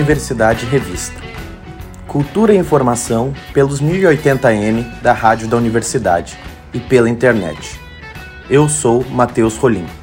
Universidade Revista. Cultura e informação pelos 1080m da Rádio da Universidade e pela internet. Eu sou Matheus Rolim.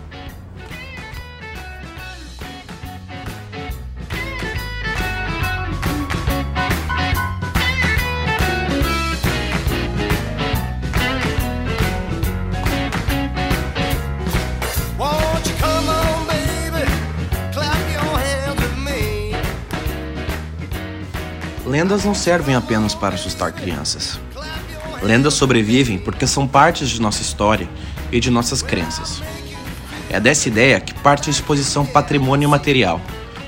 Não servem apenas para assustar crianças. Lendas sobrevivem porque são partes de nossa história e de nossas crenças. É dessa ideia que parte a exposição Patrimônio Material,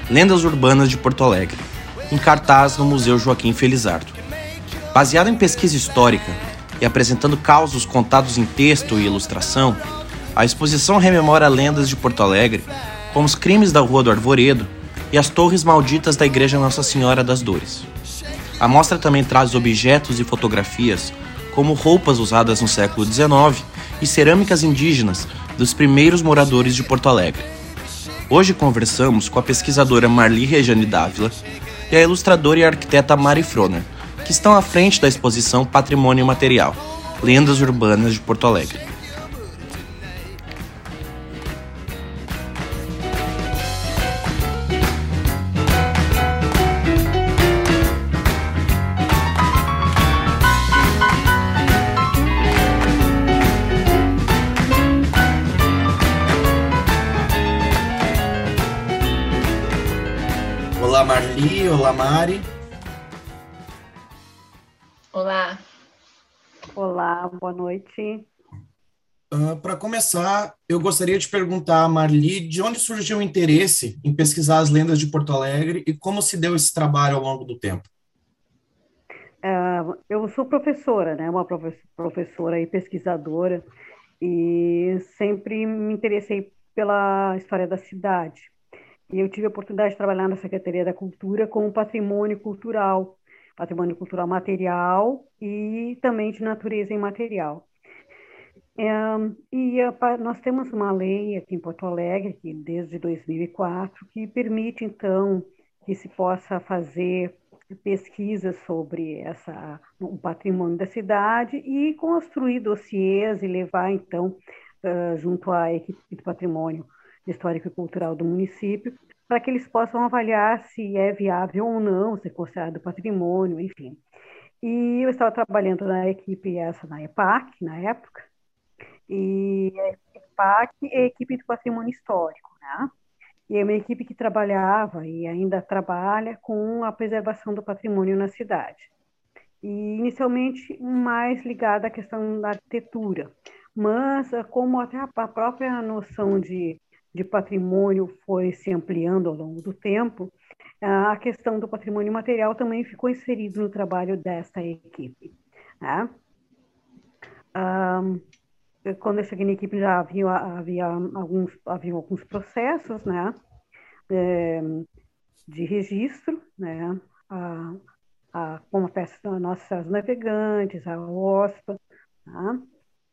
Lendas Urbanas de Porto Alegre, em cartaz no Museu Joaquim Felizardo. Baseada em pesquisa histórica e apresentando causos contados em texto e ilustração, a exposição rememora lendas de Porto Alegre, como os crimes da Rua do Arvoredo e as torres malditas da Igreja Nossa Senhora das Dores. A mostra também traz objetos e fotografias, como roupas usadas no século XIX e cerâmicas indígenas dos primeiros moradores de Porto Alegre. Hoje conversamos com a pesquisadora Marli Rejane Dávila e a ilustradora e arquiteta Mari Froner, que estão à frente da exposição Patrimônio Material Lendas Urbanas de Porto Alegre. Olá Mari. Olá. Olá, boa noite. Uh, Para começar, eu gostaria de perguntar a Marli de onde surgiu o interesse em pesquisar as lendas de Porto Alegre e como se deu esse trabalho ao longo do tempo. Uh, eu sou professora, né? Uma professora e pesquisadora e sempre me interessei pela história da cidade. E eu tive a oportunidade de trabalhar na Secretaria da Cultura com patrimônio cultural, patrimônio cultural material e também de natureza imaterial. É, e a, nós temos uma lei aqui em Porto Alegre, que desde 2004, que permite, então, que se possa fazer pesquisas sobre essa, o patrimônio da cidade e construir dossiês e levar, então, uh, junto à equipe do patrimônio, histórico e cultural do município, para que eles possam avaliar se é viável ou não ser considerado patrimônio, enfim. E eu estava trabalhando na equipe essa na EPAC, na época, e a EPAC é a equipe do patrimônio histórico, né? E é uma equipe que trabalhava e ainda trabalha com a preservação do patrimônio na cidade. E inicialmente mais ligada à questão da arquitetura, mas como até a própria noção de de patrimônio foi se ampliando ao longo do tempo, a questão do patrimônio material também ficou inserido no trabalho desta equipe. Né? quando eu cheguei na equipe já havia, havia, alguns, havia alguns processos né? É, de registro, né? a, a, como a peça Nossas Navegantes, a OSPA, tá?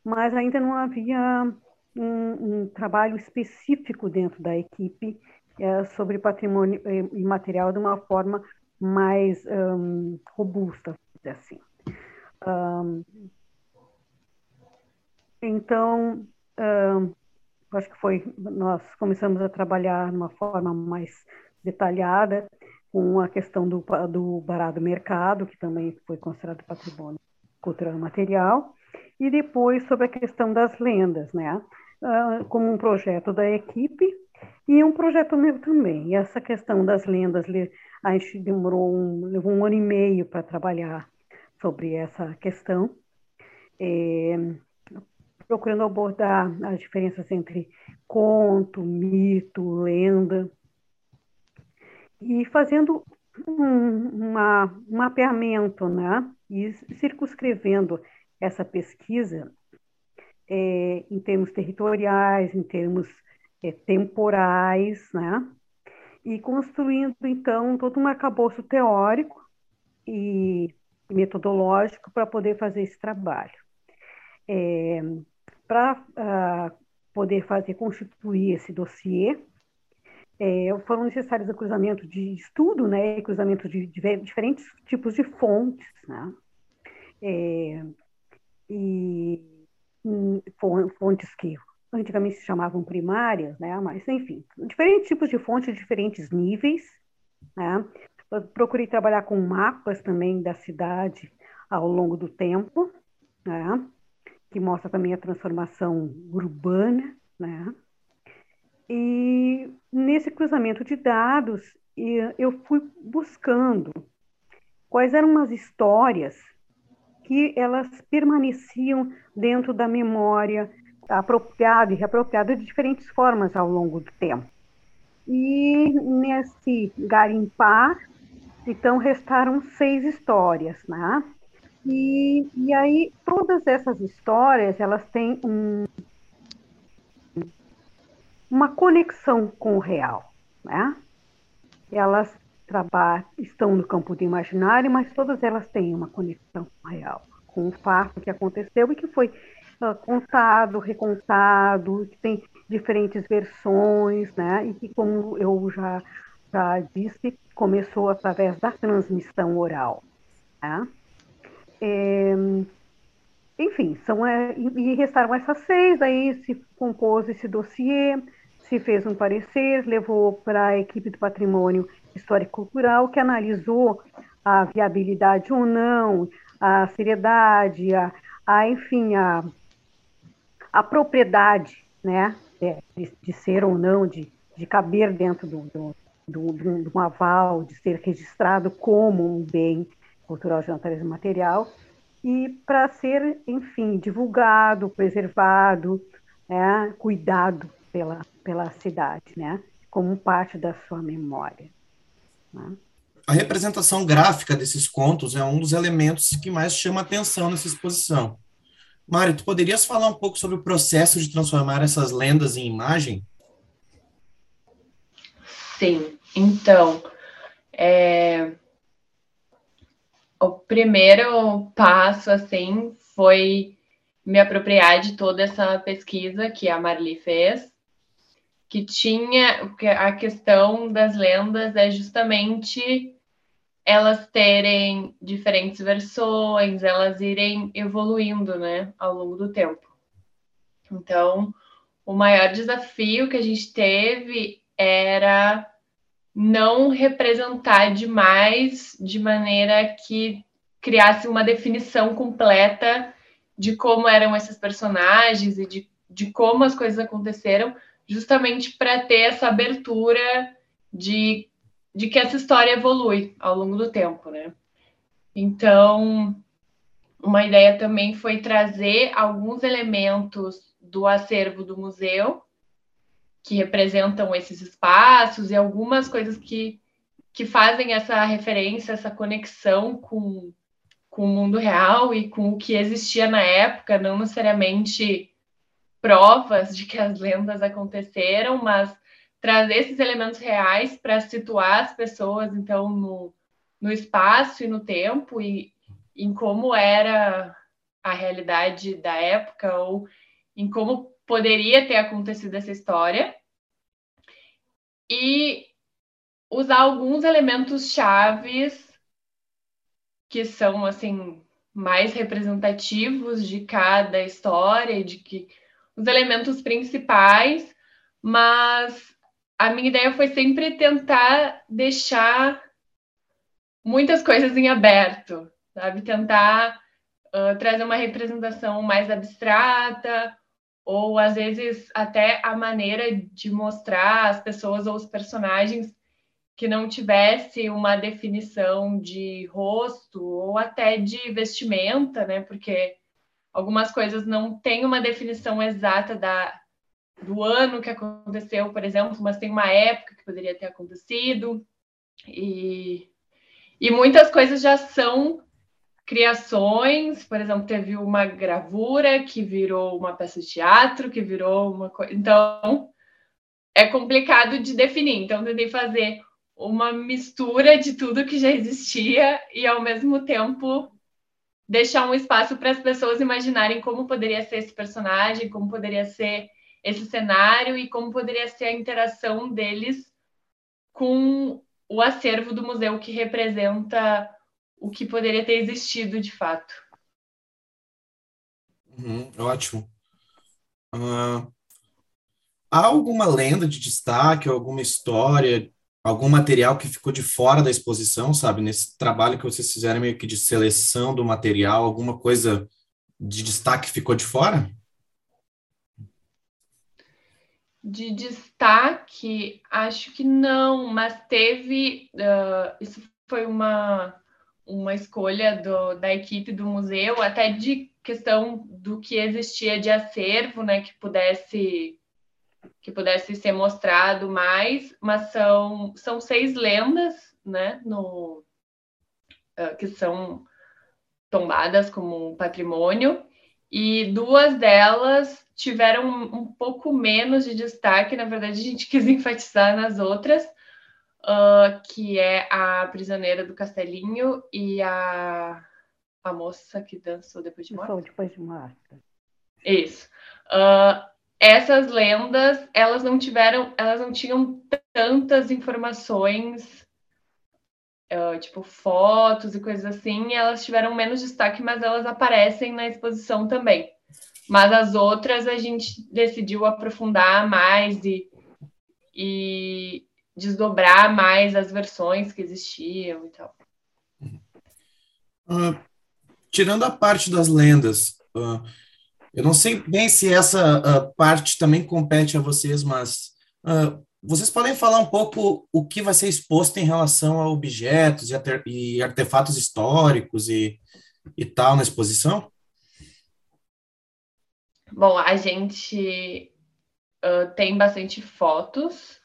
mas ainda não havia um, um trabalho específico dentro da equipe é, sobre patrimônio imaterial de uma forma mais um, robusta, assim. Um, então, um, acho que foi, nós começamos a trabalhar de uma forma mais detalhada com a questão do, do barado mercado, que também foi considerado patrimônio cultural material, e depois sobre a questão das lendas, né? Uh, como um projeto da equipe e um projeto meu também. E essa questão das lendas, a gente demorou um, levou um ano e meio para trabalhar sobre essa questão, é, procurando abordar as diferenças entre conto, mito, lenda, e fazendo um, uma, um mapeamento, né? E circunscrevendo essa pesquisa é, em termos territoriais, em termos é, temporais, né? E construindo, então, todo um arcabouço teórico e metodológico para poder fazer esse trabalho. É, para uh, poder fazer, constituir esse dossiê, é, foram necessários o cruzamento de estudo, né, cruzamento de, de diferentes tipos de fontes, né, é, e fontes que antigamente se chamavam primárias, né, mas enfim, diferentes tipos de fontes, diferentes níveis, né, procurei trabalhar com mapas também da cidade ao longo do tempo, né, que mostra também a transformação urbana, né, e nesse cruzamento de dados, eu fui buscando quais eram as histórias que elas permaneciam dentro da memória apropriada e reapropriada de diferentes formas ao longo do tempo. E nesse garimpar, então, restaram seis histórias, né? E, e aí, todas essas histórias, elas têm um, uma conexão com o real, né? Elas trabalham, estão no campo do imaginário, mas todas elas têm uma conexão real, com o fato que aconteceu e que foi uh, contado, recontado, que tem diferentes versões, né? E que, como eu já, já disse, começou através da transmissão oral. Né? É, enfim, são, é, e restaram essas seis, aí se compôs esse dossiê, se fez um parecer, levou para a equipe do patrimônio histórico-cultural, que analisou a viabilidade ou não, a seriedade, a, a enfim, a, a propriedade, né, de, de, ser ou não, de, de caber dentro do, do, do, do, do aval, de ser registrado como um bem cultural de natureza material, e para ser, enfim, divulgado, preservado, né, cuidado pela, pela cidade, né? como parte da sua memória. Né? A representação gráfica desses contos é um dos elementos que mais chama atenção nessa exposição. Mário, tu poderias falar um pouco sobre o processo de transformar essas lendas em imagem? Sim, então, é... o primeiro passo, assim, foi me apropriar de toda essa pesquisa que a Marli fez, que tinha a questão das lendas é justamente elas terem diferentes versões, elas irem evoluindo, né, ao longo do tempo. Então, o maior desafio que a gente teve era não representar demais de maneira que criasse uma definição completa de como eram esses personagens e de, de como as coisas aconteceram, justamente para ter essa abertura de, de que essa história evolui ao longo do tempo, né? Então, uma ideia também foi trazer alguns elementos do acervo do museu que representam esses espaços e algumas coisas que, que fazem essa referência, essa conexão com, com o mundo real e com o que existia na época, não necessariamente provas de que as lendas aconteceram, mas trazer esses elementos reais para situar as pessoas, então, no, no espaço e no tempo e em como era a realidade da época ou em como poderia ter acontecido essa história. E usar alguns elementos chaves que são assim mais representativos de cada história e de que os elementos principais, mas a minha ideia foi sempre tentar deixar muitas coisas em aberto, sabe? Tentar uh, trazer uma representação mais abstrata, ou às vezes até a maneira de mostrar as pessoas ou os personagens que não tivesse uma definição de rosto ou até de vestimenta, né? Porque algumas coisas não têm uma definição exata da, do ano que aconteceu, por exemplo, mas tem uma época que poderia ter acontecido. E, e muitas coisas já são criações, por exemplo, teve uma gravura que virou uma peça de teatro, que virou uma coisa. Então, é complicado de definir. Então, tentei fazer uma mistura de tudo que já existia e, ao mesmo tempo, deixar um espaço para as pessoas imaginarem como poderia ser esse personagem, como poderia ser esse cenário e como poderia ser a interação deles com o acervo do museu que representa o que poderia ter existido de fato. Uhum, ótimo. Uh, há alguma lenda de destaque, alguma história, algum material que ficou de fora da exposição, sabe? Nesse trabalho que vocês fizeram meio que de seleção do material, alguma coisa de destaque ficou de fora? De destaque, acho que não, mas teve. Uh, isso foi uma, uma escolha do, da equipe do museu, até de questão do que existia de acervo, né, que pudesse que pudesse ser mostrado mais, mas são, são seis lendas, né, no, uh, que são tombadas como patrimônio, e duas delas tiveram um pouco menos de destaque, na verdade a gente quis enfatizar nas outras, uh, que é a prisioneira do Castelinho e a, a moça que dançou depois de morta. Depois de morta. Isso. Uh, essas lendas, elas não tiveram, elas não tinham tantas informações, uh, tipo fotos e coisas assim, elas tiveram menos destaque, mas elas aparecem na exposição também. Mas as outras a gente decidiu aprofundar mais e, e desdobrar mais as versões que existiam e tal. Uh, tirando a parte das lendas, uh, eu não sei bem se essa uh, parte também compete a vocês, mas uh, vocês podem falar um pouco o que vai ser exposto em relação a objetos e, artefatos históricos e, e tal na exposição? Bom, a gente uh, tem bastante fotos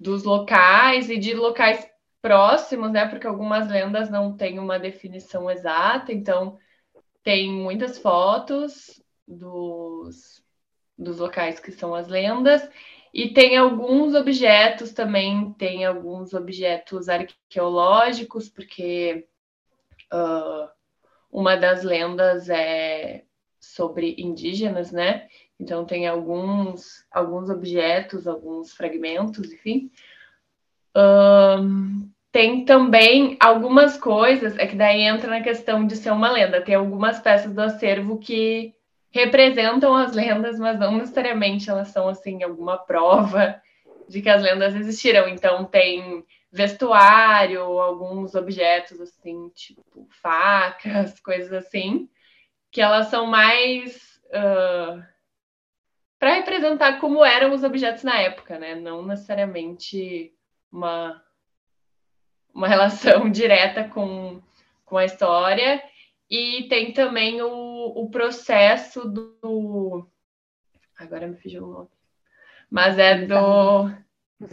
dos locais e de locais próximos, né? Porque algumas lendas não têm uma definição exata, então tem muitas fotos dos, dos locais que são as lendas. E tem alguns objetos também, tem alguns objetos arqueológicos, porque uh, uma das lendas é sobre indígenas, né? Então tem alguns, alguns objetos, alguns fragmentos, enfim. Tem também algumas coisas, é que daí entra na questão de ser uma lenda. Tem algumas peças do acervo que representam as lendas, mas não necessariamente elas são assim alguma prova de que as lendas existiram. Então tem vestuário, alguns objetos assim, tipo facas, coisas assim, que elas são mais uh, para representar como eram os objetos na época, né? Não necessariamente uma uma relação direta com, com a história. E tem também o, o processo do. Agora me fugiu o nome. Mas é do,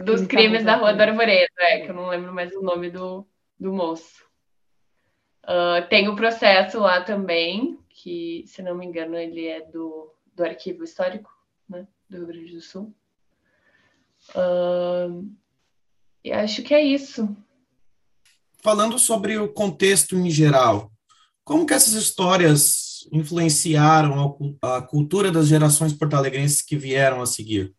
dos crimes da Rua do Arvoredo, é, que eu não lembro mais o nome do, do moço. Uh, tem o processo lá também, que, se não me engano, ele é do, do Arquivo Histórico né, do Rio Grande do Sul. Uh, e acho que é isso. Falando sobre o contexto em geral, como que essas histórias influenciaram a, a cultura das gerações porto-alegrenses que vieram a seguir?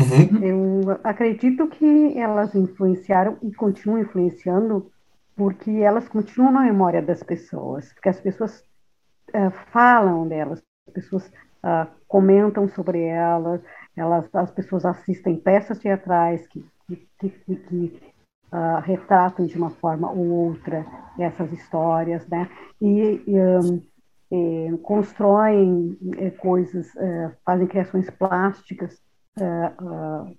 Uhum. Eu acredito que elas influenciaram e continuam influenciando porque elas continuam na memória das pessoas, porque as pessoas uh, falam delas, as pessoas uh, comentam sobre elas, elas, as pessoas assistem peças teatrais que, que, que uh, retratam de uma forma ou outra essas histórias, né? E, e, um, e constroem é, coisas, uh, fazem criações plásticas, uh,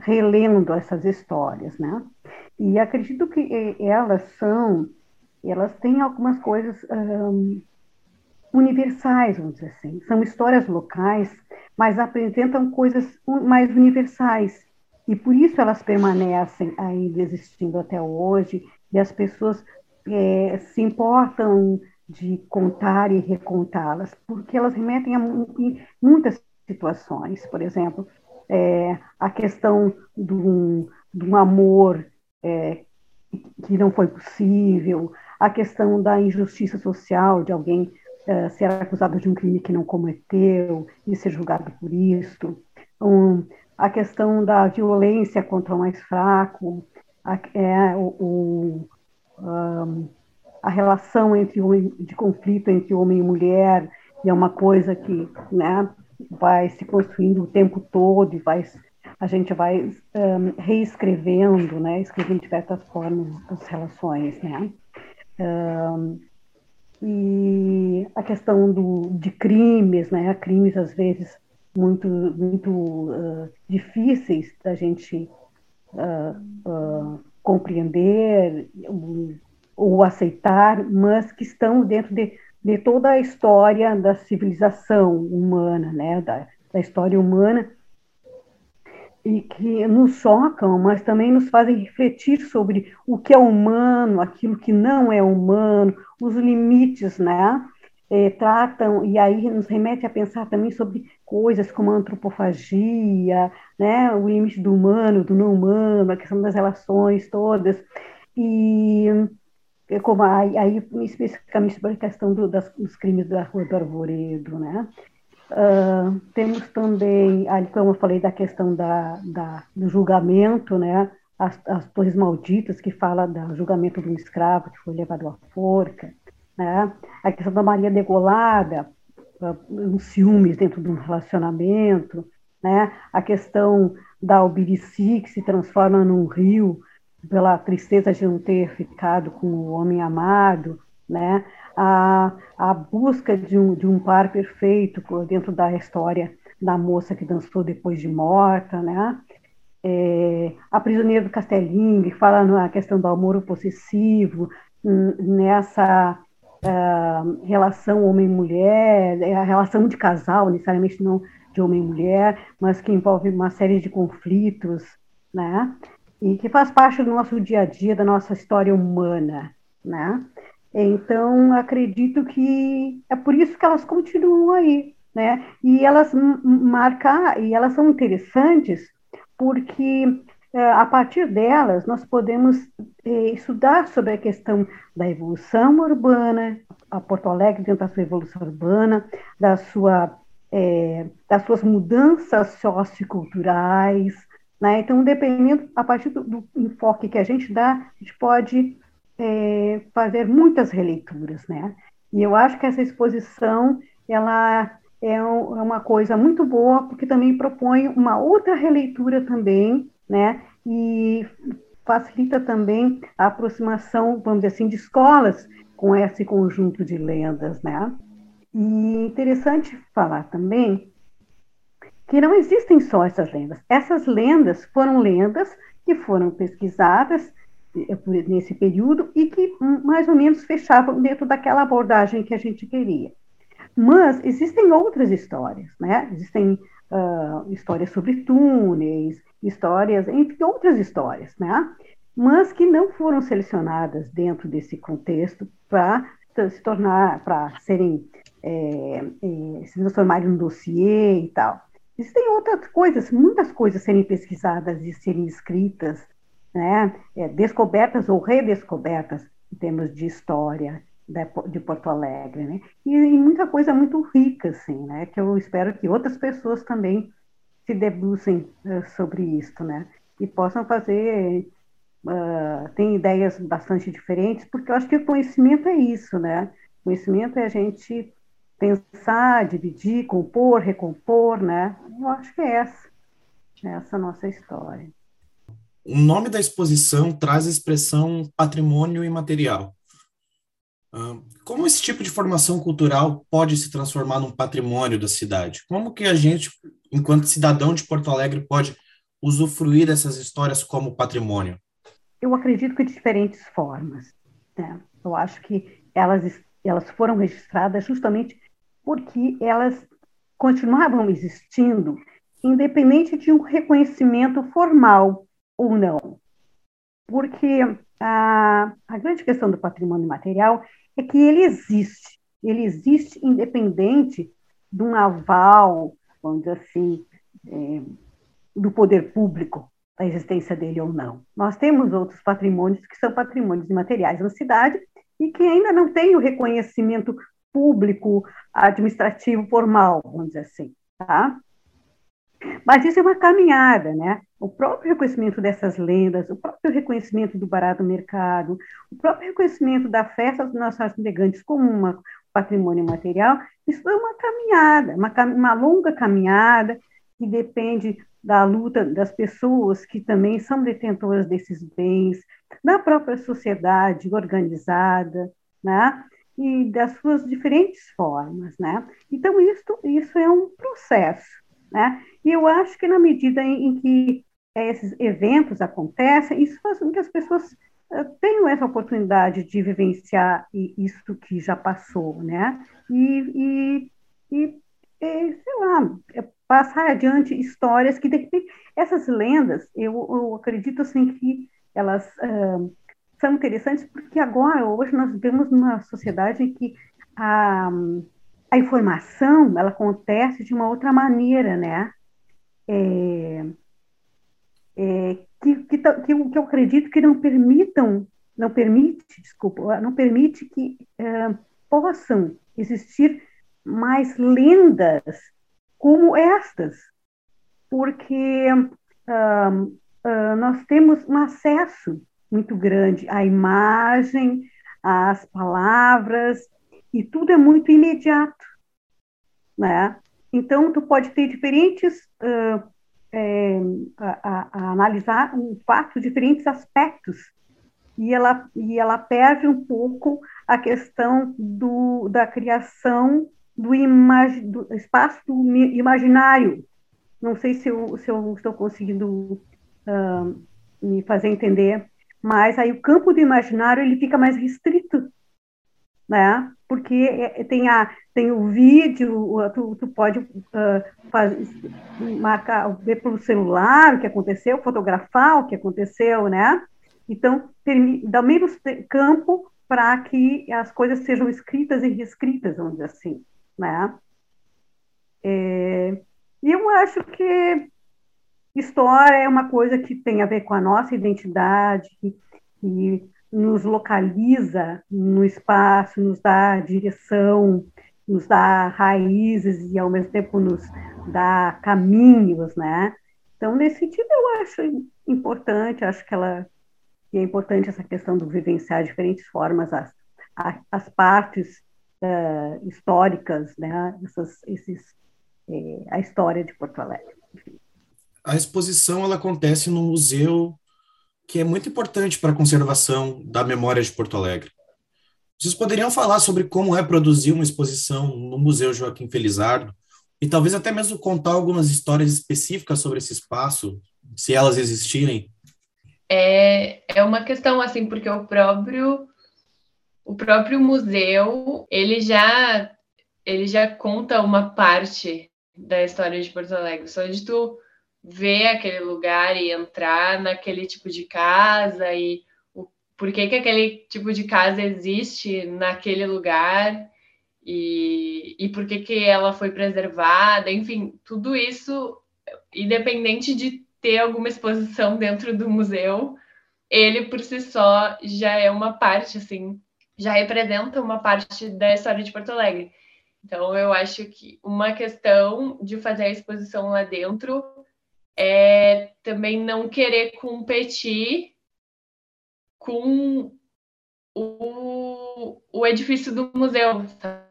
relendo essas histórias, né? E acredito que elas são, elas têm algumas coisas um, universais, vamos dizer assim. São histórias locais, mas apresentam coisas mais universais e por isso elas permanecem ainda existindo até hoje, e as pessoas é, se importam de contar e recontá-las, porque elas remetem a muitas situações. Por exemplo, é, a questão de um, amor é, que não foi possível, a questão da injustiça social, de alguém é, ser acusado de um crime que não cometeu e ser julgado por isso, um, a questão da violência contra o mais fraco, a, é, o, o um, a relação entre de conflito entre homem e mulher e é uma coisa que né, vai se construindo o tempo todo e vai a gente vai um, reescrevendo, né, escrevendo de diversas formas as relações, né. Um, e a questão do, de crimes, né, crimes às vezes muito, muito uh, difíceis da gente uh, uh, compreender ou aceitar, mas que estão dentro de, de toda a história da civilização humana, né, da, da história humana, e que nos chocam, mas também nos fazem refletir sobre o que é humano, aquilo que não é humano, os limites, né? É, tratam, e aí nos remete a pensar também sobre coisas como a antropofagia, né, o limite do humano, do não humano, a questão das relações todas, e é como aí, aí especificamente sobre a questão do, das, dos crimes da Rua do Arvoredo, né, uh, temos também, ali como eu falei da questão da, da do julgamento, né, as, as Torres Malditas, que fala do julgamento de um escravo que foi levado à forca, né? A questão da Maria degolada, os ciúmes dentro de um relacionamento, né? A questão da Albirici, que se transforma num rio pela tristeza de não ter ficado com o homem amado, né? A, a busca de um, de um par perfeito dentro da história da moça que dançou depois de morta, né? É, a Prisioneira do Castelinho, que fala na questão do amor possessivo, nessa uh, relação homem-mulher, é a relação de casal, necessariamente não de homem-mulher, mas que envolve uma série de conflitos, né? E que faz parte do nosso dia a dia, da nossa história humana, né? Então, acredito que é por isso que elas continuam aí, né? E elas marcar, e elas são interessantes porque a partir delas, nós podemos é, estudar sobre a questão da evolução urbana, a Porto Alegre dentro da sua evolução urbana, da sua, é, das suas mudanças socioculturais. Né? Então, dependendo, a partir do, do, enfoque que a gente dá, a gente pode é, fazer muitas releituras. Né? E eu acho que essa exposição ela é, um, é uma coisa muito boa, porque também propõe uma outra releitura também né? E facilita também a aproximação, vamos dizer assim, de escolas com esse conjunto de lendas, né? E interessante falar também que não existem só essas lendas. Essas lendas foram lendas que foram pesquisadas eh, nesse período e que mais ou menos fechavam dentro daquela abordagem que a gente queria. Mas existem outras histórias, né? Existem uh, histórias sobre túneis, histórias, entre outras histórias, né? Mas que não foram selecionadas dentro desse contexto para se tornar, para serem, é, é, se transformarem num dossiê e tal. Existem outras coisas, muitas coisas serem pesquisadas e serem escritas, né? É, descobertas ou redescobertas em termos de história de Porto Alegre, né? E, e muita coisa muito rica, assim, né? Que eu espero que outras pessoas também se debrucem uh, sobre isso, né? E possam fazer, uh, tem ideias bastante diferentes, porque eu acho que o conhecimento é isso, né? Conhecimento é a gente pensar, dividir, compor, recompor, né? Eu acho que é essa, essa nossa história. O nome da exposição traz a expressão patrimônio imaterial. Como esse tipo de formação cultural pode se transformar num patrimônio da cidade? Como que a gente, enquanto cidadão de Porto Alegre, pode usufruir dessas histórias como patrimônio? Eu acredito que de diferentes formas. Né? Eu acho que elas, elas foram registradas justamente porque elas continuavam existindo, independente de um reconhecimento formal ou não. Porque a, a grande questão do patrimônio material é que ele existe. Ele existe independente de um aval, vamos dizer assim, é, do poder público, da existência dele ou não. Nós temos outros patrimônios que são patrimônios imateriais na cidade e que ainda não têm o reconhecimento público, administrativo, formal, vamos dizer assim, tá? Mas isso é uma caminhada, né? O próprio reconhecimento dessas lendas, o próprio reconhecimento do barato mercado, o próprio reconhecimento da festa dos nossos elegantes como um patrimônio material, isso é uma caminhada, uma, uma longa caminhada que depende da luta das pessoas que também são detentoras desses bens, da própria sociedade organizada, né? E das suas diferentes formas, né? Então, isso, isso é um processo, né? E eu acho que na medida em, em que esses eventos acontecem, isso faz com que as pessoas uh, tenham essa oportunidade de vivenciar isso que já passou, né? E, e, e sei lá, é passar adiante histórias que, de repente, essas lendas, eu, eu acredito assim que elas uh, são interessantes porque agora, hoje, nós vivemos numa sociedade em que a, a informação, ela acontece de uma outra maneira, né? É, é, que, que, que, eu, que eu acredito que não permitam, não permite, desculpa, não permite que uh, possam existir mais lendas como estas, porque uh, nós temos um acesso muito grande à imagem, às palavras, e tudo é muito imediato, né? Então, tu pode ter diferentes, uh, é, a, a, a, analisar um fato, diferentes aspectos, e ela, e ela perde um pouco a questão do, da criação do, imag, do espaço do imaginário. Não sei se eu, se eu estou conseguindo uh, me fazer entender, mas aí o campo do imaginário ele fica mais restrito, né? Porque é, tem, a, tem o vídeo, tu, tu pode uh, fazer, marcar, ver pelo celular o que aconteceu, fotografar o que aconteceu, né? Então, dá menos campo para que as coisas sejam escritas e reescritas, vamos dizer assim né? É, e eu acho que história é uma coisa que tem a ver com a nossa identidade, que nos localiza no espaço, nos dá direção, nos dá raízes e ao mesmo tempo nos dá caminhos, né? Então, nesse sentido, eu acho importante, acho que ela que é importante essa questão do vivenciar diferentes formas as, as partes uh, históricas, né? Essas, esses, é, a história de Porto Alegre. A exposição ela acontece no museu que é muito importante para a conservação da memória de Porto Alegre. Vocês poderiam falar sobre como é produzir uma exposição no Museu Joaquim Felizardo e talvez até mesmo contar algumas histórias específicas sobre esse espaço, se elas existirem? É, é uma questão assim, porque o próprio o próprio museu, ele já ele já conta uma parte da história de Porto Alegre. Só de tu ver aquele lugar e entrar naquele tipo de casa e o por que, que aquele tipo de casa existe naquele lugar e, e por que, que ela foi preservada, enfim, tudo isso, independente de ter alguma exposição dentro do museu, ele por si só já é uma parte assim já representa uma parte da história de Porto Alegre. Então, eu acho que uma questão de fazer a exposição lá dentro é também não querer competir com o, o edifício do museu. Sabe?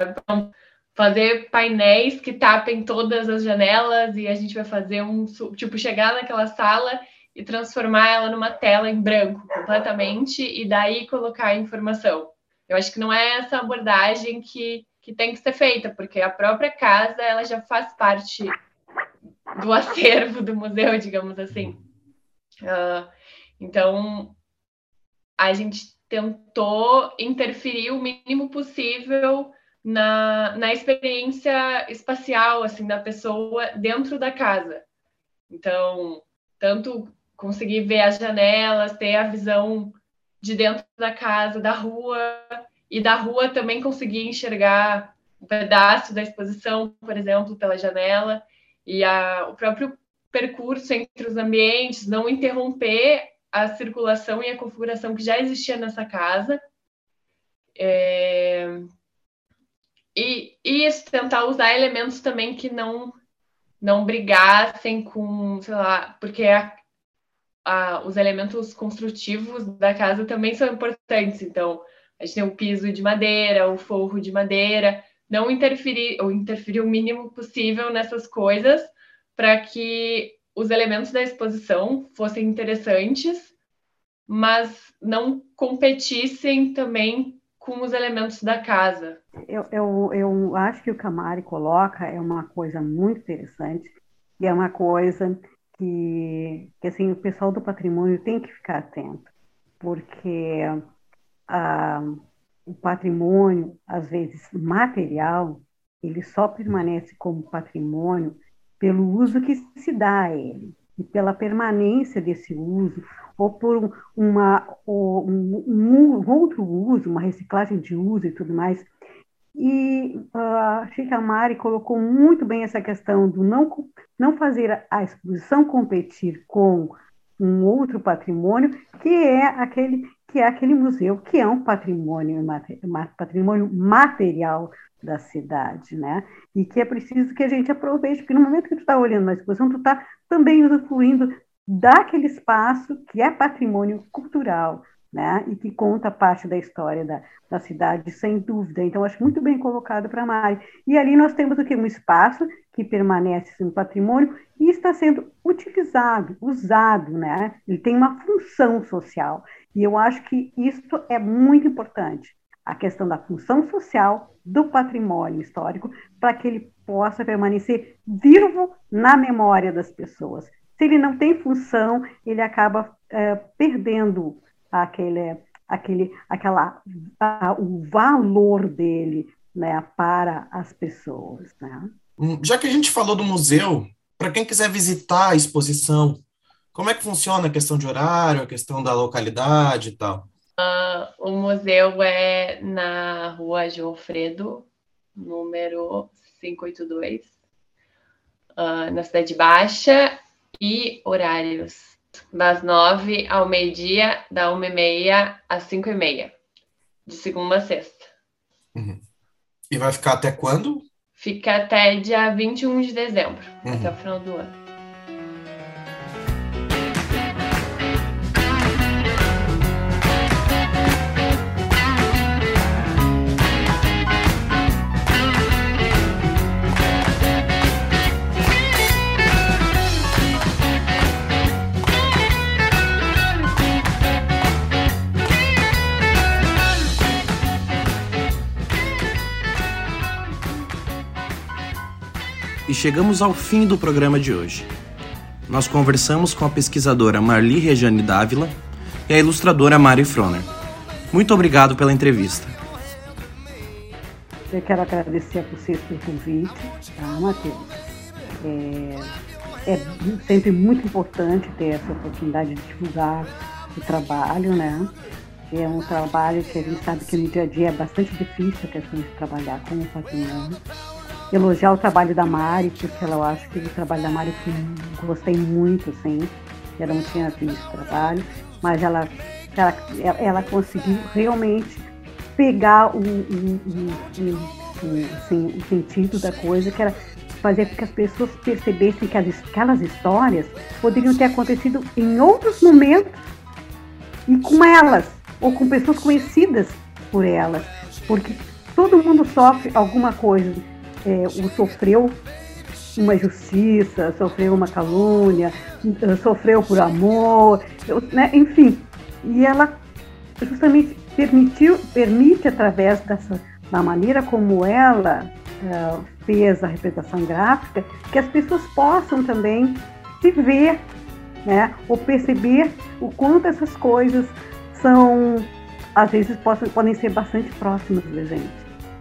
Então, fazer painéis que tapem todas as janelas e a gente vai fazer um tipo chegar naquela sala e transformar ela numa tela em branco completamente e daí colocar a informação. Eu acho que não é essa abordagem que, que tem que ser feita, porque a própria casa ela já faz parte do acervo do museu, digamos assim. Uh, então, a gente tentou interferir o mínimo possível na, na experiência espacial assim da pessoa dentro da casa. Então, tanto conseguir ver as janelas, ter a visão de dentro da casa, da rua, e da rua também conseguir enxergar um pedaço da exposição, por exemplo, pela janela, e a, o próprio percurso entre os ambientes, não interromper a circulação e a configuração que já existia nessa casa. É... E, e isso, tentar usar elementos também que não não brigassem com, sei lá, porque a, a, os elementos construtivos da casa também são importantes. Então, a gente tem o piso de madeira, o forro de madeira, não interferir, ou interferir o mínimo possível nessas coisas, para que os elementos da exposição fossem interessantes, mas não competissem também com os elementos da casa. Eu, eu, eu acho que o Camari coloca é uma coisa muito interessante e é uma coisa que, que assim, o pessoal do patrimônio tem que ficar atento, porque ah, o patrimônio, às vezes material, ele só permanece como patrimônio pelo uso que se dá a ele e pela permanência desse uso, ou por uma, ou um, um, outro uso, uma reciclagem de uso e tudo mais. E uh, a Chica Mari colocou muito bem essa questão do não, não fazer a exposição competir com um outro patrimônio, que é aquele que é aquele museu que é um patrimônio, patrimônio material da cidade, né? E que é preciso que a gente aproveite, porque no momento que tu está olhando na exposição, tu está também usufruindo daquele espaço que é patrimônio cultural, né? E que conta parte da história da, da cidade, sem dúvida. Então, acho muito bem colocado para a Mari. E ali nós temos o que? Um espaço que permanece sendo patrimônio e está sendo utilizado, usado, né? Ele tem uma função social. E eu acho que isso é muito importante a questão da função social do patrimônio histórico para que ele possa permanecer vivo na memória das pessoas. Se ele não tem função, ele acaba é, perdendo aquele, aquele, aquela, a, o valor dele né, para as pessoas. Né? Hum, já que a gente falou do museu, para quem quiser visitar a exposição, como é que funciona a questão de horário, a questão da localidade e tal? Uh, o museu é na rua João Fredo, número 582, uh, na Cidade Baixa, e horários das nove ao meio-dia, da uma e meia às cinco e meia, de segunda a sexta. Uhum. E vai ficar até quando? Fica até dia 21 de dezembro, uhum. até o final do ano. E chegamos ao fim do programa de hoje. Nós conversamos com a pesquisadora Marli Rejane Dávila e a ilustradora Mari Froner. Muito obrigado pela entrevista. Eu quero agradecer a vocês pelo convite, tá, Matheus? É, é sempre muito importante ter essa oportunidade de divulgar o trabalho, né? É um trabalho que a gente sabe que no dia a dia é bastante difícil a questão de trabalhar com o patrimônio elogiar o trabalho da Mari, porque eu acho que o trabalho da Mari eu gostei muito, assim. Eu não tinha visto o trabalho, mas ela, ela, ela conseguiu realmente pegar o, o, o, o, assim, o sentido da coisa, que era fazer com que as pessoas percebessem que as, aquelas histórias poderiam ter acontecido em outros momentos e com elas, ou com pessoas conhecidas por elas, porque todo mundo sofre alguma coisa é, o sofreu uma injustiça, sofreu uma calúnia, sofreu por amor, né? enfim. E ela justamente permitiu, permite através dessa da maneira como ela uh, fez a representação gráfica, que as pessoas possam também se ver, né? Ou perceber o quanto essas coisas são, às vezes, possam, podem ser bastante próximas da gente,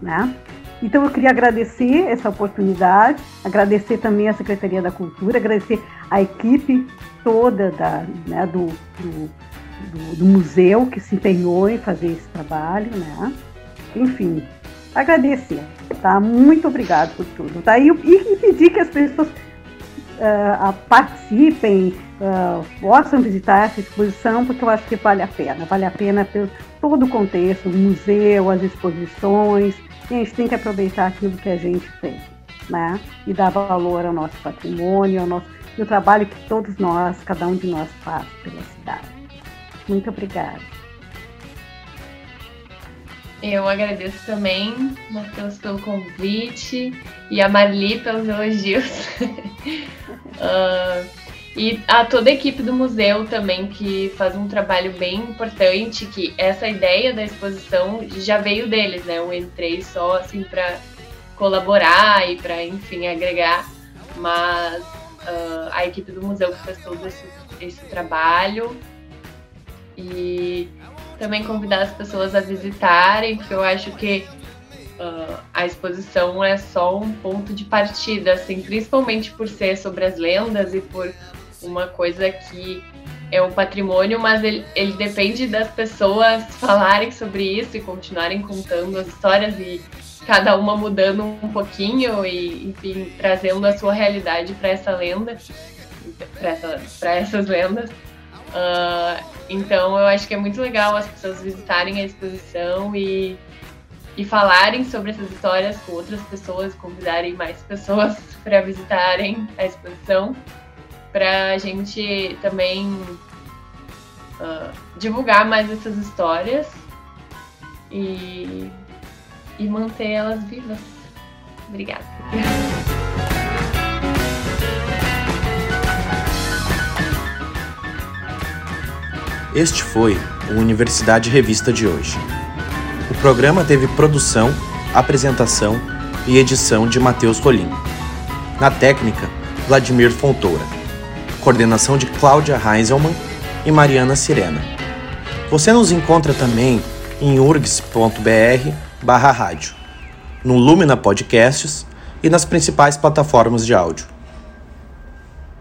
né? Então eu queria agradecer essa oportunidade, agradecer também a Secretaria da Cultura, agradecer a equipe toda da, né, do, do, do, do, museu que se empenhou em fazer esse trabalho, né? Enfim, agradecer, tá? Muito obrigado por tudo, tá? E, e pedir que as pessoas uh, participem, uh, possam visitar essa exposição, porque eu acho que vale a pena, vale a pena pelo todo o contexto, o museu, as exposições, a gente tem que aproveitar aquilo que a gente tem. né? E dar valor ao nosso patrimônio, ao nosso, e o trabalho que todos nós, cada um de nós faz pela cidade. Muito obrigada. Eu agradeço também, Matheus, pelo convite e a Marli pelos elogios. uh, e a toda a equipe do museu também, que faz um trabalho bem importante, que essa ideia da exposição já veio deles, né? Eu entrei só assim para colaborar e para, enfim, agregar, mas uh, a equipe do museu que fez todo esse, esse trabalho e também convidar as pessoas a visitarem, porque eu acho que uh, a exposição é só um ponto de partida, assim, principalmente por ser sobre as lendas e por uma coisa que é um patrimônio, mas ele, ele depende das pessoas falarem sobre isso e continuarem contando as histórias e cada uma mudando um pouquinho e, enfim, trazendo a sua realidade para essa lenda, para essa, essas lendas. Uh, então, eu acho que é muito legal as pessoas visitarem a exposição e, e falarem sobre essas histórias com outras pessoas, convidarem mais pessoas para visitarem a exposição, para a gente também uh, divulgar mais essas histórias e, e manter elas vivas. Obrigada. Este foi o Universidade Revista de hoje. O programa teve produção, apresentação e edição de Matheus Rolim. Na técnica, Vladimir Fontoura. Coordenação de Cláudia Heinzelmann e Mariana Sirena. Você nos encontra também em urgs.br barra rádio, no Lumina Podcasts e nas principais plataformas de áudio.